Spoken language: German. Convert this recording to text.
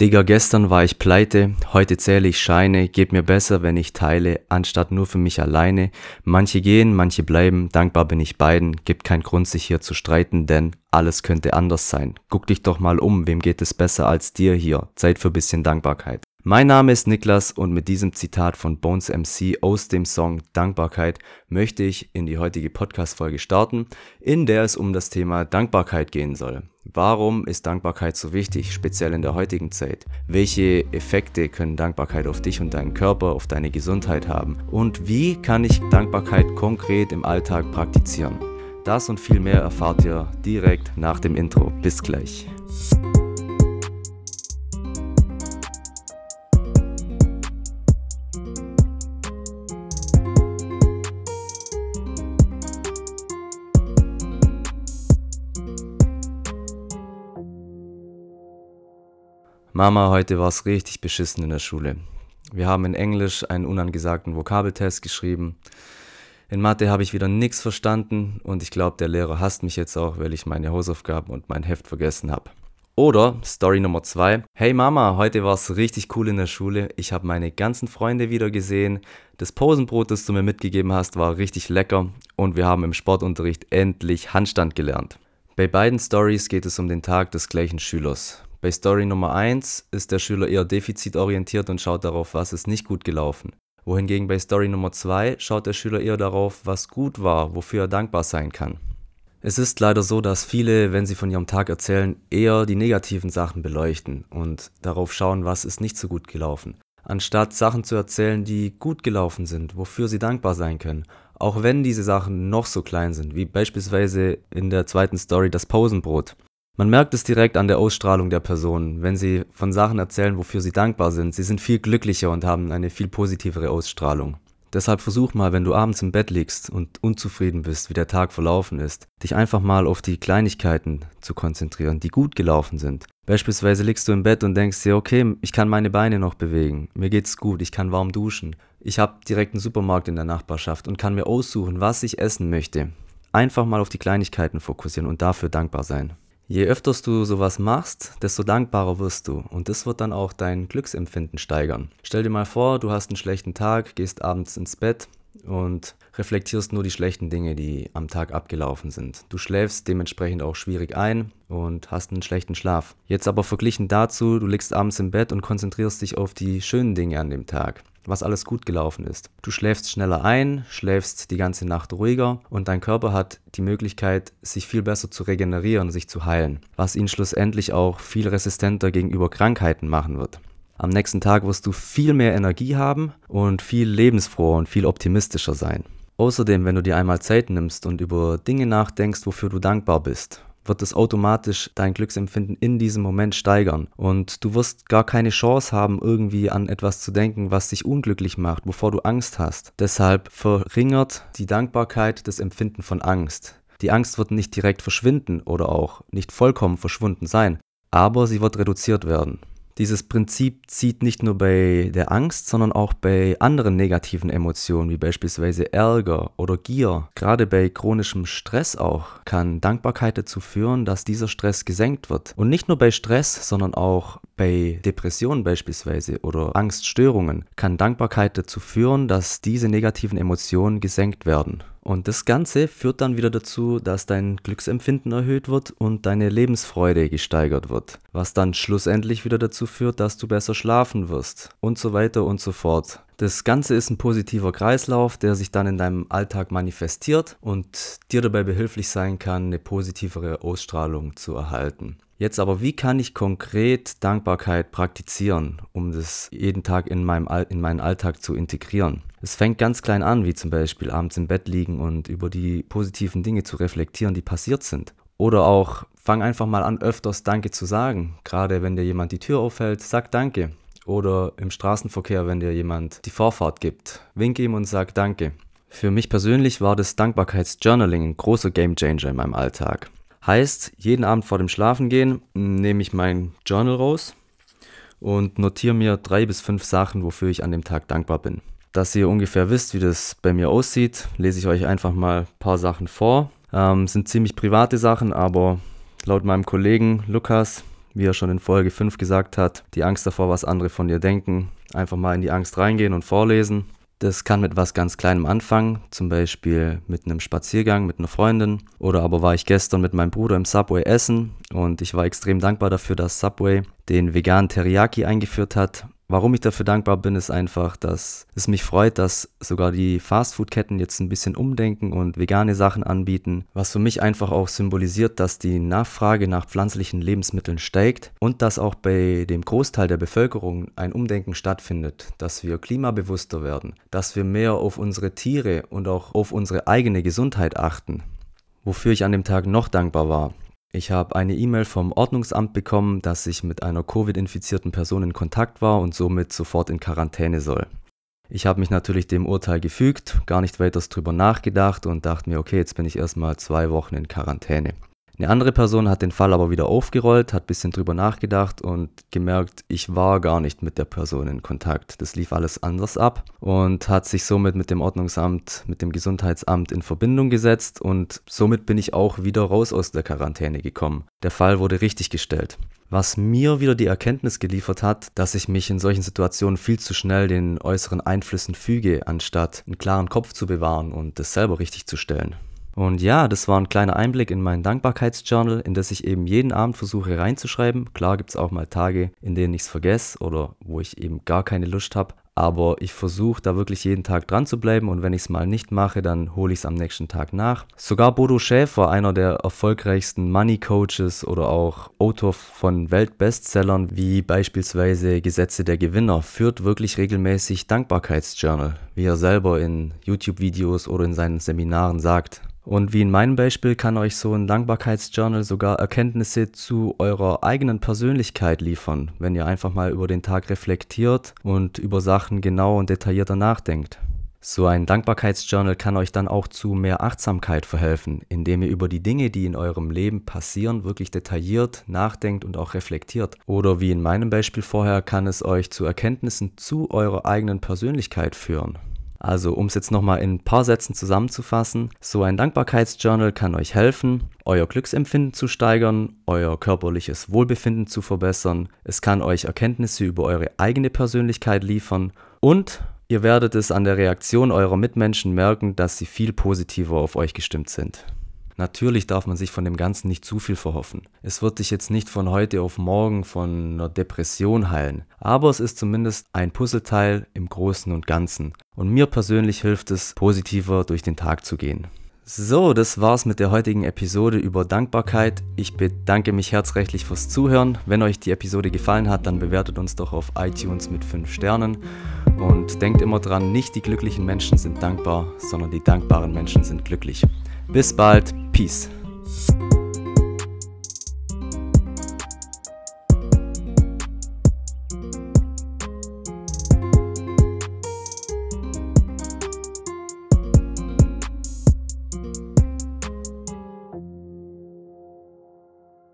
Digga, gestern war ich pleite, heute zähle ich Scheine, geht mir besser, wenn ich teile, anstatt nur für mich alleine. Manche gehen, manche bleiben, dankbar bin ich beiden, gibt keinen Grund, sich hier zu streiten, denn alles könnte anders sein. Guck dich doch mal um, wem geht es besser als dir hier? Zeit für bisschen Dankbarkeit. Mein Name ist Niklas und mit diesem Zitat von Bones MC aus dem Song Dankbarkeit möchte ich in die heutige Podcast-Folge starten, in der es um das Thema Dankbarkeit gehen soll. Warum ist Dankbarkeit so wichtig, speziell in der heutigen Zeit? Welche Effekte können Dankbarkeit auf dich und deinen Körper, auf deine Gesundheit haben? Und wie kann ich Dankbarkeit konkret im Alltag praktizieren? Das und viel mehr erfahrt ihr direkt nach dem Intro. Bis gleich. Mama, heute war es richtig beschissen in der Schule. Wir haben in Englisch einen unangesagten Vokabeltest geschrieben. In Mathe habe ich wieder nichts verstanden und ich glaube, der Lehrer hasst mich jetzt auch, weil ich meine Hausaufgaben und mein Heft vergessen habe. Oder Story Nummer zwei: Hey Mama, heute war es richtig cool in der Schule. Ich habe meine ganzen Freunde wieder gesehen. Das Pausenbrot, das du mir mitgegeben hast, war richtig lecker und wir haben im Sportunterricht endlich Handstand gelernt. Bei beiden Stories geht es um den Tag des gleichen Schülers. Bei Story Nummer 1 ist der Schüler eher defizitorientiert und schaut darauf, was ist nicht gut gelaufen. Wohingegen bei Story Nummer 2 schaut der Schüler eher darauf, was gut war, wofür er dankbar sein kann. Es ist leider so, dass viele, wenn sie von ihrem Tag erzählen, eher die negativen Sachen beleuchten und darauf schauen, was ist nicht so gut gelaufen, anstatt Sachen zu erzählen, die gut gelaufen sind, wofür sie dankbar sein können, auch wenn diese Sachen noch so klein sind, wie beispielsweise in der zweiten Story das Pausenbrot. Man merkt es direkt an der Ausstrahlung der Person, wenn sie von Sachen erzählen, wofür sie dankbar sind. Sie sind viel glücklicher und haben eine viel positivere Ausstrahlung. Deshalb versuch mal, wenn du abends im Bett liegst und unzufrieden bist, wie der Tag verlaufen ist, dich einfach mal auf die Kleinigkeiten zu konzentrieren, die gut gelaufen sind. Beispielsweise liegst du im Bett und denkst dir, okay, ich kann meine Beine noch bewegen, mir geht's gut, ich kann warm duschen, ich habe direkt einen Supermarkt in der Nachbarschaft und kann mir aussuchen, was ich essen möchte. Einfach mal auf die Kleinigkeiten fokussieren und dafür dankbar sein. Je öfters du sowas machst, desto dankbarer wirst du und das wird dann auch dein Glücksempfinden steigern. Stell dir mal vor, du hast einen schlechten Tag, gehst abends ins Bett und reflektierst nur die schlechten Dinge, die am Tag abgelaufen sind. Du schläfst dementsprechend auch schwierig ein und hast einen schlechten Schlaf. Jetzt aber verglichen dazu, du liegst abends im Bett und konzentrierst dich auf die schönen Dinge an dem Tag was alles gut gelaufen ist. Du schläfst schneller ein, schläfst die ganze Nacht ruhiger und dein Körper hat die Möglichkeit, sich viel besser zu regenerieren, sich zu heilen, was ihn schlussendlich auch viel resistenter gegenüber Krankheiten machen wird. Am nächsten Tag wirst du viel mehr Energie haben und viel lebensfroher und viel optimistischer sein. Außerdem, wenn du dir einmal Zeit nimmst und über Dinge nachdenkst, wofür du dankbar bist, wird es automatisch dein Glücksempfinden in diesem Moment steigern. Und du wirst gar keine Chance haben, irgendwie an etwas zu denken, was dich unglücklich macht, wovor du Angst hast. Deshalb verringert die Dankbarkeit das Empfinden von Angst. Die Angst wird nicht direkt verschwinden oder auch nicht vollkommen verschwunden sein, aber sie wird reduziert werden. Dieses Prinzip zieht nicht nur bei der Angst, sondern auch bei anderen negativen Emotionen, wie beispielsweise Ärger oder Gier. Gerade bei chronischem Stress auch kann Dankbarkeit dazu führen, dass dieser Stress gesenkt wird. Und nicht nur bei Stress, sondern auch bei Depressionen beispielsweise oder Angststörungen kann Dankbarkeit dazu führen, dass diese negativen Emotionen gesenkt werden. Und das Ganze führt dann wieder dazu, dass dein Glücksempfinden erhöht wird und deine Lebensfreude gesteigert wird, was dann schlussendlich wieder dazu führt, dass du besser schlafen wirst und so weiter und so fort. Das Ganze ist ein positiver Kreislauf, der sich dann in deinem Alltag manifestiert und dir dabei behilflich sein kann, eine positivere Ausstrahlung zu erhalten. Jetzt aber, wie kann ich konkret Dankbarkeit praktizieren, um das jeden Tag in, meinem, in meinen Alltag zu integrieren? Es fängt ganz klein an, wie zum Beispiel abends im Bett liegen und über die positiven Dinge zu reflektieren, die passiert sind. Oder auch, fang einfach mal an, öfters Danke zu sagen. Gerade wenn dir jemand die Tür aufhält, sag Danke. Oder im Straßenverkehr, wenn dir jemand die Vorfahrt gibt, wink ihm und sag Danke. Für mich persönlich war das Dankbarkeitsjournaling ein großer Gamechanger in meinem Alltag. Heißt, jeden Abend vor dem Schlafengehen nehme ich mein Journal raus und notiere mir drei bis fünf Sachen, wofür ich an dem Tag dankbar bin. Dass ihr ungefähr wisst, wie das bei mir aussieht, lese ich euch einfach mal ein paar Sachen vor. Ähm, sind ziemlich private Sachen, aber laut meinem Kollegen Lukas, wie er schon in Folge 5 gesagt hat, die Angst davor, was andere von dir denken, einfach mal in die Angst reingehen und vorlesen. Das kann mit was ganz Kleinem anfangen, zum Beispiel mit einem Spaziergang mit einer Freundin. Oder aber war ich gestern mit meinem Bruder im Subway essen und ich war extrem dankbar dafür, dass Subway den veganen Teriyaki eingeführt hat. Warum ich dafür dankbar bin, ist einfach, dass es mich freut, dass sogar die Fastfood-Ketten jetzt ein bisschen umdenken und vegane Sachen anbieten, was für mich einfach auch symbolisiert, dass die Nachfrage nach pflanzlichen Lebensmitteln steigt und dass auch bei dem Großteil der Bevölkerung ein Umdenken stattfindet, dass wir klimabewusster werden, dass wir mehr auf unsere Tiere und auch auf unsere eigene Gesundheit achten. Wofür ich an dem Tag noch dankbar war, ich habe eine E-Mail vom Ordnungsamt bekommen, dass ich mit einer Covid-infizierten Person in Kontakt war und somit sofort in Quarantäne soll. Ich habe mich natürlich dem Urteil gefügt, gar nicht weiter drüber nachgedacht und dachte mir, okay, jetzt bin ich erstmal zwei Wochen in Quarantäne. Eine andere Person hat den Fall aber wieder aufgerollt, hat ein bisschen drüber nachgedacht und gemerkt, ich war gar nicht mit der Person in Kontakt. Das lief alles anders ab und hat sich somit mit dem Ordnungsamt, mit dem Gesundheitsamt in Verbindung gesetzt und somit bin ich auch wieder raus aus der Quarantäne gekommen. Der Fall wurde richtig gestellt was mir wieder die Erkenntnis geliefert hat, dass ich mich in solchen Situationen viel zu schnell den äußeren Einflüssen füge, anstatt einen klaren Kopf zu bewahren und das selber richtig zu stellen. Und ja, das war ein kleiner Einblick in mein Dankbarkeitsjournal, in das ich eben jeden Abend versuche reinzuschreiben. Klar gibt es auch mal Tage, in denen ich es vergesse oder wo ich eben gar keine Lust habe. Aber ich versuche da wirklich jeden Tag dran zu bleiben und wenn ich es mal nicht mache, dann hole ich es am nächsten Tag nach. Sogar Bodo Schäfer, einer der erfolgreichsten Money Coaches oder auch Autor von Weltbestsellern wie beispielsweise Gesetze der Gewinner, führt wirklich regelmäßig Dankbarkeitsjournal, wie er selber in YouTube-Videos oder in seinen Seminaren sagt. Und wie in meinem Beispiel kann euch so ein Dankbarkeitsjournal sogar Erkenntnisse zu eurer eigenen Persönlichkeit liefern, wenn ihr einfach mal über den Tag reflektiert und über Sachen genau und detaillierter nachdenkt. So ein Dankbarkeitsjournal kann euch dann auch zu mehr Achtsamkeit verhelfen, indem ihr über die Dinge, die in eurem Leben passieren, wirklich detailliert nachdenkt und auch reflektiert. Oder wie in meinem Beispiel vorher kann es euch zu Erkenntnissen zu eurer eigenen Persönlichkeit führen. Also um es jetzt nochmal in ein paar Sätzen zusammenzufassen, so ein Dankbarkeitsjournal kann euch helfen, euer Glücksempfinden zu steigern, euer körperliches Wohlbefinden zu verbessern, es kann euch Erkenntnisse über eure eigene Persönlichkeit liefern und ihr werdet es an der Reaktion eurer Mitmenschen merken, dass sie viel positiver auf euch gestimmt sind. Natürlich darf man sich von dem Ganzen nicht zu viel verhoffen. Es wird dich jetzt nicht von heute auf morgen von einer Depression heilen, aber es ist zumindest ein Puzzleteil im Großen und Ganzen. Und mir persönlich hilft es, positiver durch den Tag zu gehen. So, das war's mit der heutigen Episode über Dankbarkeit. Ich bedanke mich herzrechtlich fürs Zuhören. Wenn euch die Episode gefallen hat, dann bewertet uns doch auf iTunes mit 5 Sternen. Und denkt immer dran, nicht die glücklichen Menschen sind dankbar, sondern die dankbaren Menschen sind glücklich. Bis bald, Peace.